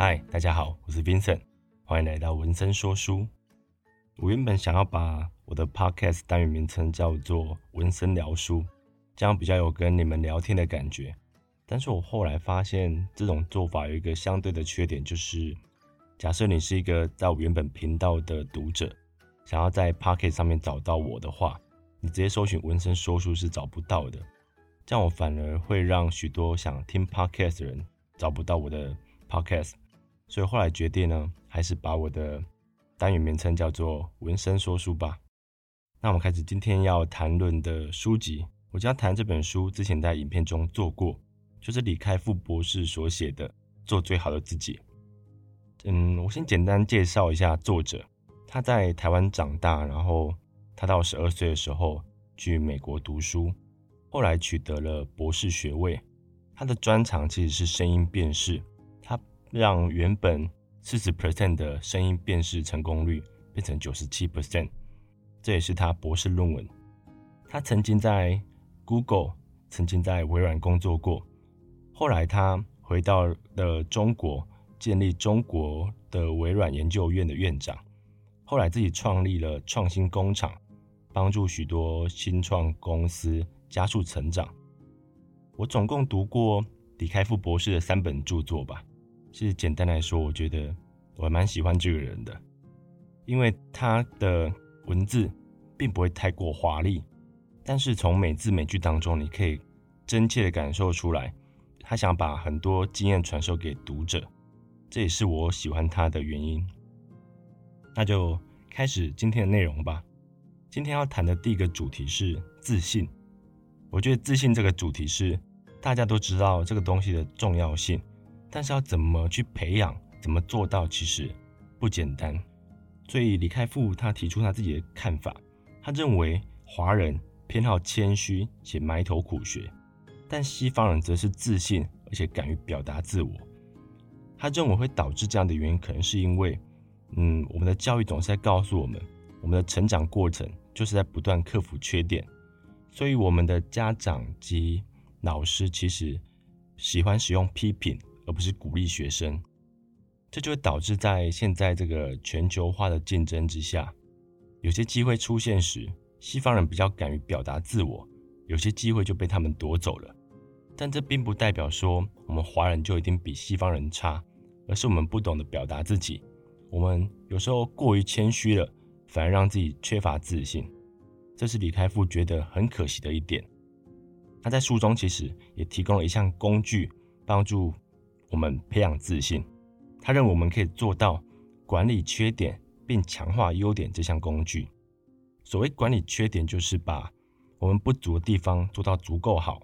嗨，大家好，我是 Vincent，欢迎来到文森说书。我原本想要把我的 Podcast 单元名称叫做“文森聊书”，这样比较有跟你们聊天的感觉。但是我后来发现，这种做法有一个相对的缺点，就是假设你是一个在我原本频道的读者，想要在 Podcast 上面找到我的话，你直接搜寻“文森说书”是找不到的。这样我反而会让许多想听 Podcast 的人找不到我的 Podcast。所以后来决定呢，还是把我的单元名称叫做“文森说书”吧。那我们开始今天要谈论的书籍。我将谈这本书，之前在影片中做过，就是李开复博士所写的《做最好的自己》。嗯，我先简单介绍一下作者。他在台湾长大，然后他到十二岁的时候去美国读书，后来取得了博士学位。他的专长其实是声音辨识。让原本四十 percent 的声音辨识成功率变成九十七 percent，这也是他博士论文。他曾经在 Google、曾经在微软工作过，后来他回到了中国，建立中国的微软研究院的院长。后来自己创立了创新工厂，帮助许多新创公司加速成长。我总共读过李开复博士的三本著作吧。其实简单来说，我觉得我蛮喜欢这个人的，因为他的文字并不会太过华丽，但是从每字每句当中，你可以真切的感受出来，他想把很多经验传授给读者，这也是我喜欢他的原因。那就开始今天的内容吧。今天要谈的第一个主题是自信。我觉得自信这个主题是大家都知道这个东西的重要性。但是要怎么去培养，怎么做到，其实不简单。所以李开复他提出他自己的看法，他认为华人偏好谦虚且埋头苦学，但西方人则是自信而且敢于表达自我。他认为会导致这样的原因，可能是因为，嗯，我们的教育总是在告诉我们，我们的成长过程就是在不断克服缺点，所以我们的家长及老师其实喜欢使用批评。而不是鼓励学生，这就会导致在现在这个全球化的竞争之下，有些机会出现时，西方人比较敢于表达自我，有些机会就被他们夺走了。但这并不代表说我们华人就一定比西方人差，而是我们不懂得表达自己，我们有时候过于谦虚了，反而让自己缺乏自信。这是李开复觉得很可惜的一点。他在书中其实也提供了一项工具，帮助。我们培养自信，他认为我们可以做到管理缺点并强化优点这项工具。所谓管理缺点，就是把我们不足的地方做到足够好，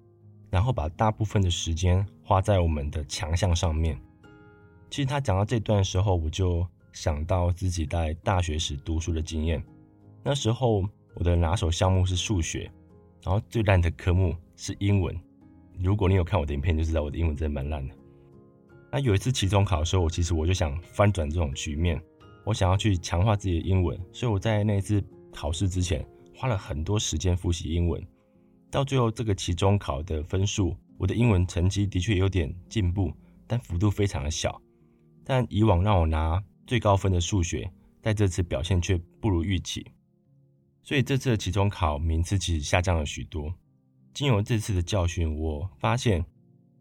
然后把大部分的时间花在我们的强项上面。其实他讲到这段的时候，我就想到自己在大学时读书的经验。那时候我的拿手项目是数学，然后最烂的科目是英文。如果你有看我的影片，就知道我的英文真的蛮烂的。那有一次期中考的时候，我其实我就想翻转这种局面，我想要去强化自己的英文，所以我在那一次考试之前花了很多时间复习英文。到最后这个期中考的分数，我的英文成绩的确有点进步，但幅度非常的小。但以往让我拿最高分的数学，在这次表现却不如预期，所以这次的期中考名次其实下降了许多。经由这次的教训，我发现。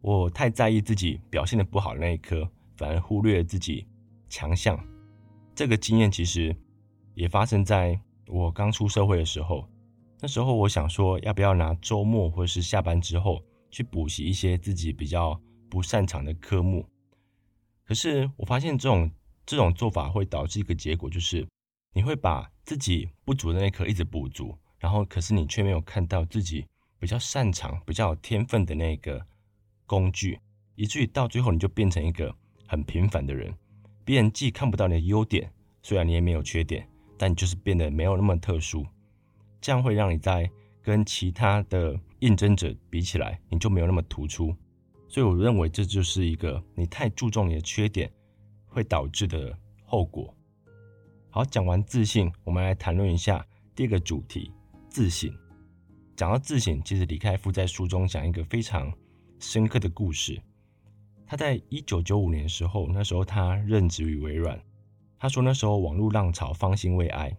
我太在意自己表现的不好那一科，反而忽略了自己强项。这个经验其实也发生在我刚出社会的时候。那时候我想说，要不要拿周末或是下班之后去补习一些自己比较不擅长的科目。可是我发现这种这种做法会导致一个结果，就是你会把自己不足的那一科一直补足，然后可是你却没有看到自己比较擅长、比较有天分的那个。工具，以至于到最后你就变成一个很平凡的人。别人既看不到你的优点，虽然你也没有缺点，但你就是变得没有那么特殊。这样会让你在跟其他的应征者比起来，你就没有那么突出。所以我认为这就是一个你太注重你的缺点会导致的后果。好，讲完自信，我们来谈论一下第二个主题：自省。讲到自省，其实李开复在书中讲一个非常深刻的故事，他在一九九五年的时候，那时候他任职于微软。他说那时候网络浪潮方兴未艾，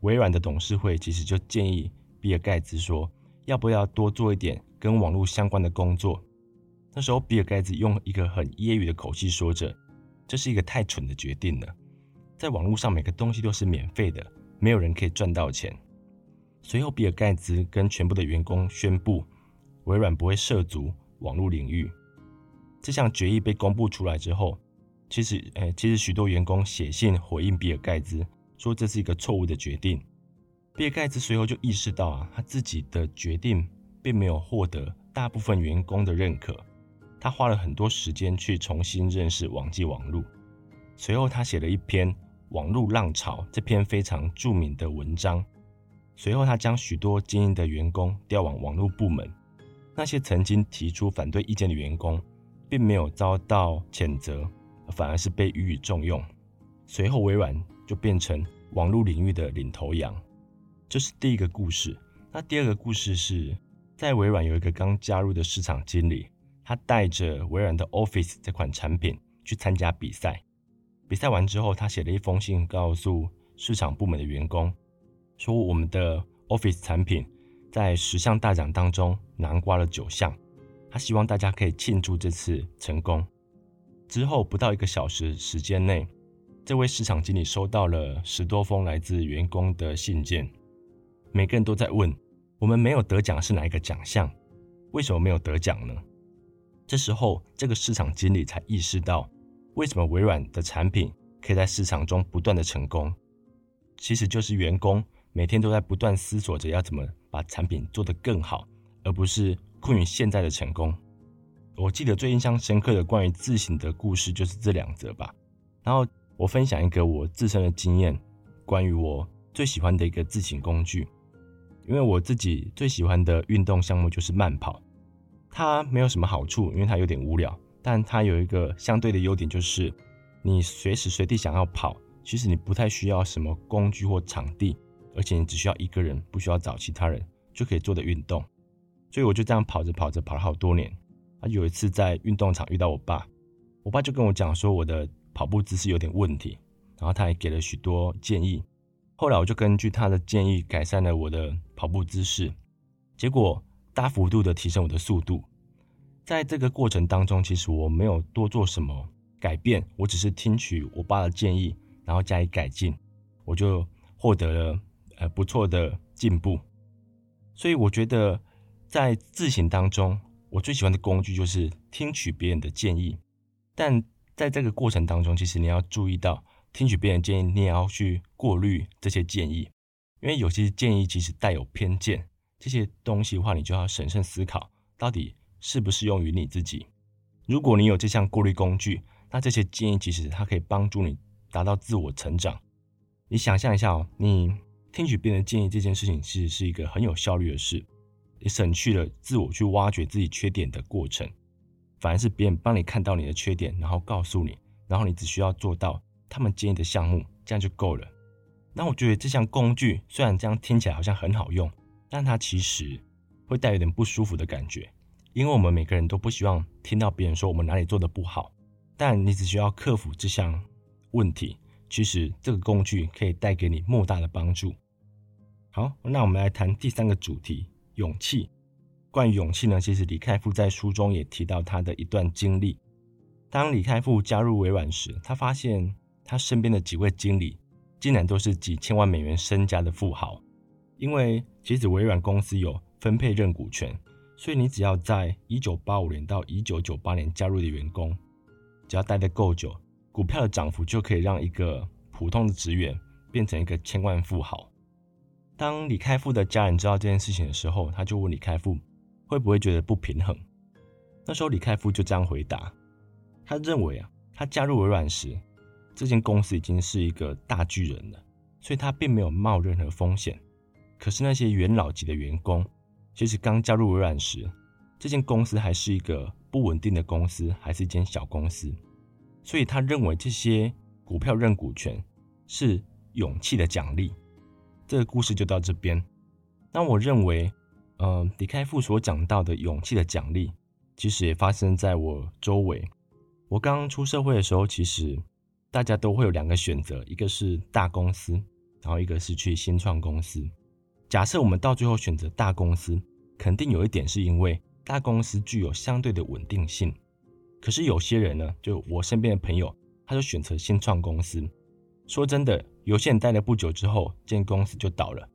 微软的董事会其实就建议比尔盖茨说，要不要多做一点跟网络相关的工作。那时候比尔盖茨用一个很揶揄的口气说着：“这是一个太蠢的决定了，在网络上每个东西都是免费的，没有人可以赚到钱。”随后，比尔盖茨跟全部的员工宣布，微软不会涉足网络领域。这项决议被公布出来之后，其实，诶，其实许多员工写信回应比尔盖茨，说这是一个错误的决定。比尔盖茨随后就意识到啊，他自己的决定并没有获得大部分员工的认可。他花了很多时间去重新认识网际网络。随后，他写了一篇《网络浪潮》这篇非常著名的文章。随后，他将许多精英的员工调往网络部门。那些曾经提出反对意见的员工，并没有遭到谴责，反而是被予以重用。随后，微软就变成网络领域的领头羊。这是第一个故事。那第二个故事是在微软有一个刚加入的市场经理，他带着微软的 Office 这款产品去参加比赛。比赛完之后，他写了一封信，告诉市场部门的员工。说我们的 Office 产品在十项大奖当中囊括了九项，他希望大家可以庆祝这次成功。之后不到一个小时时间内，这位市场经理收到了十多封来自员工的信件，每个人都在问：我们没有得奖是哪一个奖项？为什么没有得奖呢？这时候，这个市场经理才意识到，为什么微软的产品可以在市场中不断的成功，其实就是员工。每天都在不断思索着要怎么把产品做得更好，而不是困于现在的成功。我记得最印象深刻的关于自省的故事就是这两则吧。然后我分享一个我自身的经验，关于我最喜欢的一个自省工具。因为我自己最喜欢的运动项目就是慢跑，它没有什么好处，因为它有点无聊。但它有一个相对的优点，就是你随时随地想要跑，其实你不太需要什么工具或场地。而且你只需要一个人，不需要找其他人就可以做的运动，所以我就这样跑着跑着跑了好多年。啊，有一次在运动场遇到我爸，我爸就跟我讲说我的跑步姿势有点问题，然后他还给了许多建议。后来我就根据他的建议改善了我的跑步姿势，结果大幅度的提升我的速度。在这个过程当中，其实我没有多做什么改变，我只是听取我爸的建议，然后加以改进，我就获得了。呃，不错的进步，所以我觉得在自省当中，我最喜欢的工具就是听取别人的建议。但在这个过程当中，其实你要注意到，听取别人建议，你也要去过滤这些建议，因为有些建议其实带有偏见，这些东西的话，你就要审慎思考，到底适不适用于你自己。如果你有这项过滤工具，那这些建议其实它可以帮助你达到自我成长。你想象一下哦，你。听取别人建议这件事情，其实是一个很有效率的事，也省去了自我去挖掘自己缺点的过程，反而是别人帮你看到你的缺点，然后告诉你，然后你只需要做到他们建议的项目，这样就够了。那我觉得这项工具虽然这样听起来好像很好用，但它其实会带有点不舒服的感觉，因为我们每个人都不希望听到别人说我们哪里做的不好，但你只需要克服这项问题。其实这个工具可以带给你莫大的帮助。好，那我们来谈第三个主题——勇气。关于勇气呢，其实李开复在书中也提到他的一段经历。当李开复加入微软时，他发现他身边的几位经理竟然都是几千万美元身家的富豪。因为其实微软公司有分配认股权，所以你只要在一九八五年到一九九八年加入的员工，只要待得够久。股票的涨幅就可以让一个普通的职员变成一个千万富豪。当李开复的家人知道这件事情的时候，他就问李开复会不会觉得不平衡。那时候李开复就这样回答：他认为啊，他加入微软时，这间公司已经是一个大巨人了，所以他并没有冒任何风险。可是那些元老级的员工，其实刚加入微软时，这间公司还是一个不稳定的公司，还是一间小公司。所以他认为这些股票认股权是勇气的奖励。这个故事就到这边。那我认为，呃，李开复所讲到的勇气的奖励，其实也发生在我周围。我刚出社会的时候，其实大家都会有两个选择，一个是大公司，然后一个是去新创公司。假设我们到最后选择大公司，肯定有一点是因为大公司具有相对的稳定性。可是有些人呢，就我身边的朋友，他就选择新创公司。说真的，有些人待了不久之后，这间公司就倒了。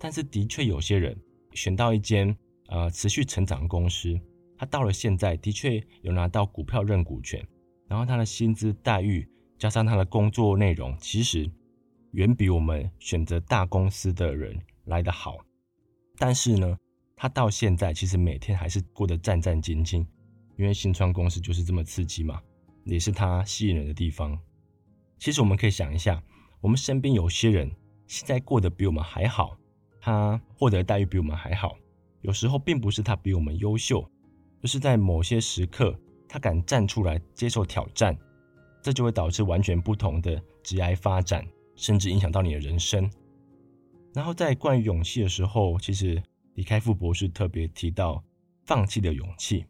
但是的确有些人选到一间呃持续成长的公司。他到了现在，的确有拿到股票认股权，然后他的薪资待遇加上他的工作内容，其实远比我们选择大公司的人来得好。但是呢，他到现在其实每天还是过得战战兢兢，因为新创公司就是这么刺激嘛，也是他吸引人的地方。其实我们可以想一下，我们身边有些人现在过得比我们还好，他获得待遇比我们还好，有时候并不是他比我们优秀。就是在某些时刻，他敢站出来接受挑战，这就会导致完全不同的职业发展，甚至影响到你的人生。然后在关于勇气的时候，其实李开复博士特别提到放弃的勇气。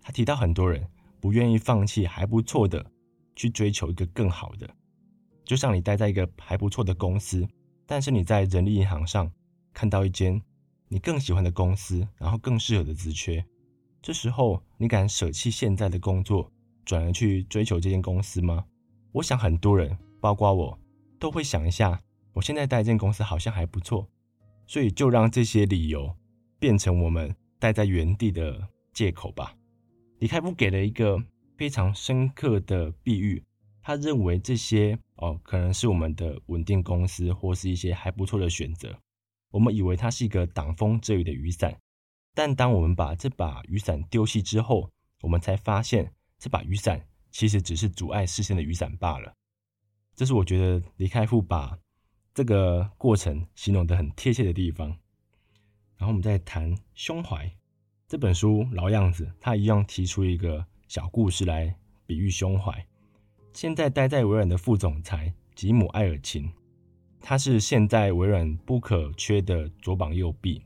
他提到很多人不愿意放弃还不错的，去追求一个更好的。就像你待在一个还不错的公司，但是你在人力银行上看到一间你更喜欢的公司，然后更适合的职缺。这时候，你敢舍弃现在的工作，转而去追求这间公司吗？我想很多人，包括我，都会想一下，我现在待一间公司好像还不错，所以就让这些理由变成我们待在原地的借口吧。李开复给了一个非常深刻的比喻，他认为这些哦，可能是我们的稳定公司或是一些还不错的选择，我们以为它是一个挡风遮雨的雨伞。但当我们把这把雨伞丢弃之后，我们才发现这把雨伞其实只是阻碍视线的雨伞罢了。这是我觉得李开复把这个过程形容得很贴切的地方。然后我们再谈胸怀这本书，老样子，他一样提出一个小故事来比喻胸怀。现在待在微软的副总裁吉姆·艾尔琴，他是现在微软不可缺的左膀右臂，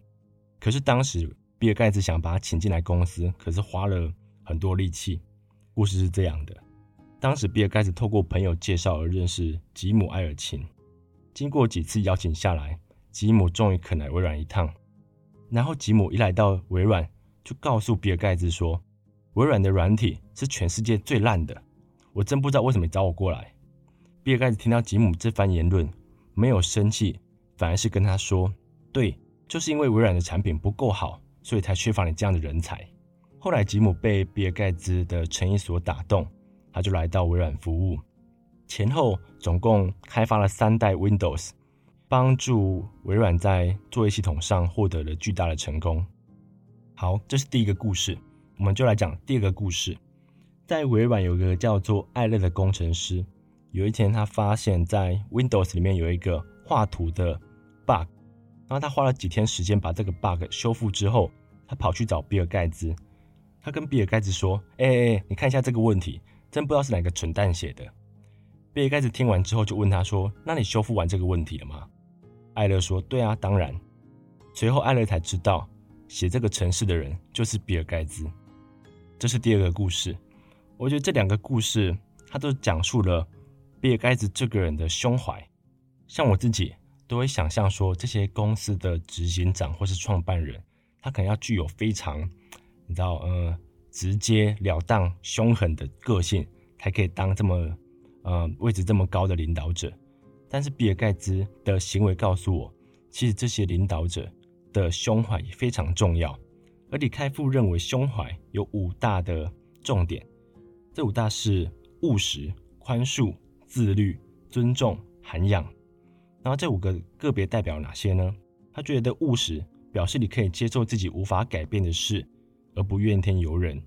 可是当时。比尔盖茨想把他请进来公司，可是花了很多力气。故事是这样的：当时比尔盖茨透过朋友介绍而认识吉姆·艾尔琴，经过几次邀请下来，吉姆终于肯来微软一趟。然后吉姆一来到微软，就告诉比尔盖茨说：“微软的软体是全世界最烂的，我真不知道为什么找我过来。”比尔盖茨听到吉姆这番言论，没有生气，反而是跟他说：“对，就是因为微软的产品不够好。”所以才缺乏你这样的人才。后来吉姆被比尔盖茨的诚意所打动，他就来到微软服务。前后总共开发了三代 Windows，帮助微软在作业系统上获得了巨大的成功。好，这是第一个故事，我们就来讲第二个故事。在微软有个叫做艾乐的工程师，有一天他发现，在 Windows 里面有一个画图的 bug，然后他花了几天时间把这个 bug 修复之后。他跑去找比尔盖茨，他跟比尔盖茨说：“哎哎哎，你看一下这个问题，真不知道是哪个蠢蛋写的。”比尔盖茨听完之后就问他说：“那你修复完这个问题了吗？”艾乐说：“对啊，当然。”随后艾乐才知道，写这个程式的人就是比尔盖茨。这是第二个故事。我觉得这两个故事，他都讲述了比尔盖茨这个人的胸怀。像我自己都会想象说，这些公司的执行长或是创办人。他可能要具有非常，你知道，呃，直截了当、凶狠的个性，才可以当这么，呃，位置这么高的领导者。但是比尔盖茨的行为告诉我，其实这些领导者的胸怀也非常重要。而李开复认为，胸怀有五大的重点，这五大是务实、宽恕、自律、尊重、涵养。然后这五个个别代表哪些呢？他觉得务实。表示你可以接受自己无法改变的事，而不怨天尤人；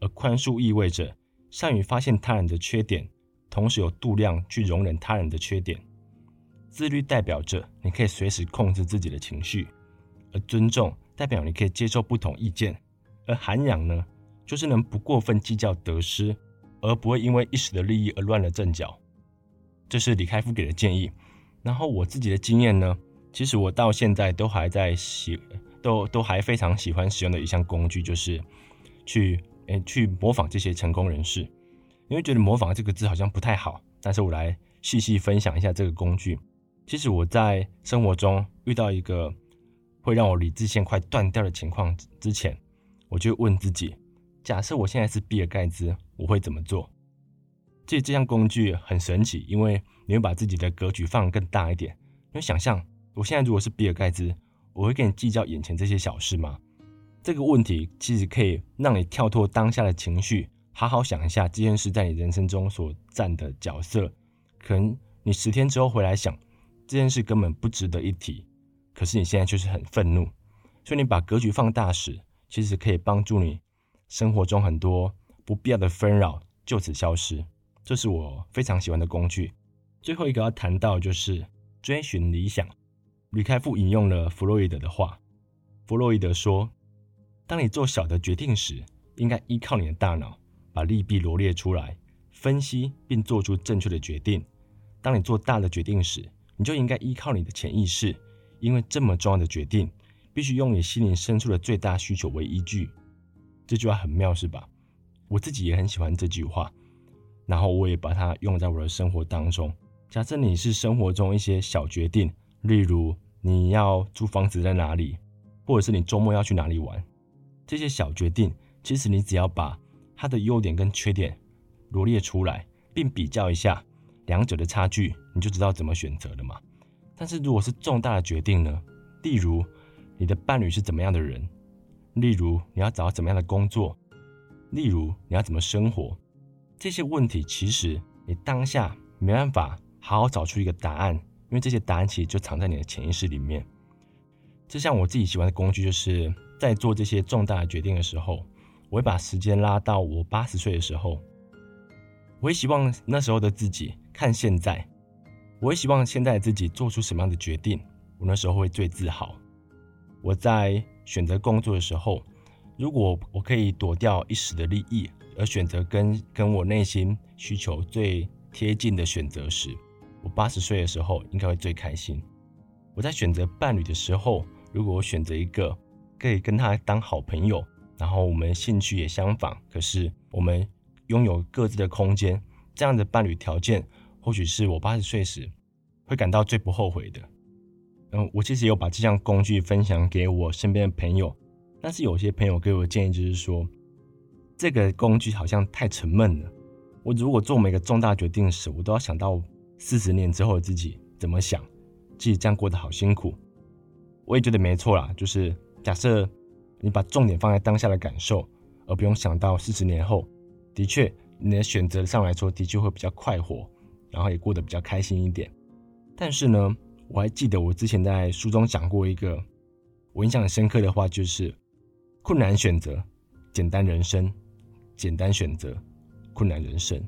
而宽恕意味着善于发现他人的缺点，同时有度量去容忍他人的缺点。自律代表着你可以随时控制自己的情绪，而尊重代表你可以接受不同意见。而涵养呢，就是能不过分计较得失，而不会因为一时的利益而乱了阵脚。这是李开复给的建议。然后我自己的经验呢？其实我到现在都还在喜，都都还非常喜欢使用的一项工具，就是去诶去模仿这些成功人士。因为觉得模仿这个字好像不太好，但是我来细细分享一下这个工具。其实我在生活中遇到一个会让我理智线快断掉的情况之前，我就问自己：假设我现在是比尔盖茨，我会怎么做？其实这项工具很神奇，因为你会把自己的格局放更大一点。你会想象，我现在如果是比尔盖茨，我会跟你计较眼前这些小事吗？这个问题其实可以让你跳脱当下的情绪。好好想一下这件事在你人生中所占的角色，可能你十天之后回来想这件事根本不值得一提，可是你现在就是很愤怒，所以你把格局放大时，其实可以帮助你生活中很多不必要的纷扰就此消失。这是我非常喜欢的工具。最后一个要谈到就是追寻理想。吕开复引用了弗洛伊德的话，弗洛伊德说：“当你做小的决定时，应该依靠你的大脑。”把利弊罗列出来，分析并做出正确的决定。当你做大的决定时，你就应该依靠你的潜意识，因为这么重要的决定，必须用你心灵深处的最大需求为依据。这句话很妙，是吧？我自己也很喜欢这句话，然后我也把它用在我的生活当中。假设你是生活中一些小决定，例如你要租房子在哪里，或者是你周末要去哪里玩，这些小决定，其实你只要把它的优点跟缺点罗列出来，并比较一下两者的差距，你就知道怎么选择了嘛。但是如果是重大的决定呢？例如你的伴侣是怎么样的人，例如你要找怎么样的工作，例如你要怎么生活，这些问题其实你当下没办法好好找出一个答案，因为这些答案其实就藏在你的潜意识里面。就像我自己喜欢的工具，就是在做这些重大的决定的时候。我会把时间拉到我八十岁的时候，我也希望那时候的自己看现在，我也希望现在的自己做出什么样的决定，我那时候会最自豪。我在选择工作的时候，如果我可以躲掉一时的利益，而选择跟跟我内心需求最贴近的选择时，我八十岁的时候应该会最开心。我在选择伴侣的时候，如果我选择一个可以跟他当好朋友。然后我们兴趣也相仿，可是我们拥有各自的空间，这样的伴侣条件，或许是我八十岁时会感到最不后悔的。嗯，我其实有把这项工具分享给我身边的朋友，但是有些朋友给我的建议就是说，这个工具好像太沉闷了。我如果做每个重大决定时，我都要想到四十年之后的自己怎么想，自己这样过得好辛苦。我也觉得没错啦，就是假设。你把重点放在当下的感受，而不用想到四十年后。的确，你的选择上来说，的确会比较快活，然后也过得比较开心一点。但是呢，我还记得我之前在书中讲过一个我印象很深刻的话，就是困难选择，简单人生；简单选择，困难人生。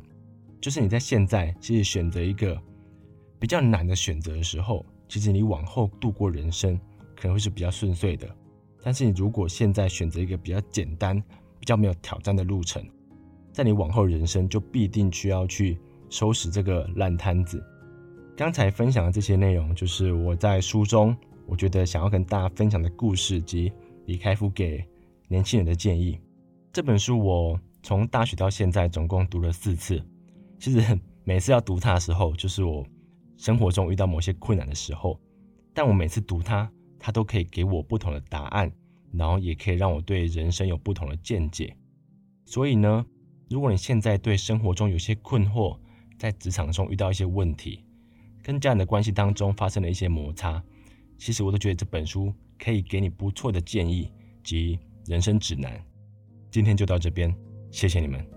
就是你在现在其实选择一个比较难的选择的时候，其实你往后度过人生可能会是比较顺遂的。但是你如果现在选择一个比较简单、比较没有挑战的路程，在你往后人生就必定需要去收拾这个烂摊子。刚才分享的这些内容，就是我在书中我觉得想要跟大家分享的故事及李开复给年轻人的建议。这本书我从大学到现在总共读了四次。其实 每次要读它的时候，就是我生活中遇到某些困难的时候，但我每次读它。它都可以给我不同的答案，然后也可以让我对人生有不同的见解。所以呢，如果你现在对生活中有些困惑，在职场中遇到一些问题，跟家人的关系当中发生了一些摩擦，其实我都觉得这本书可以给你不错的建议及人生指南。今天就到这边，谢谢你们。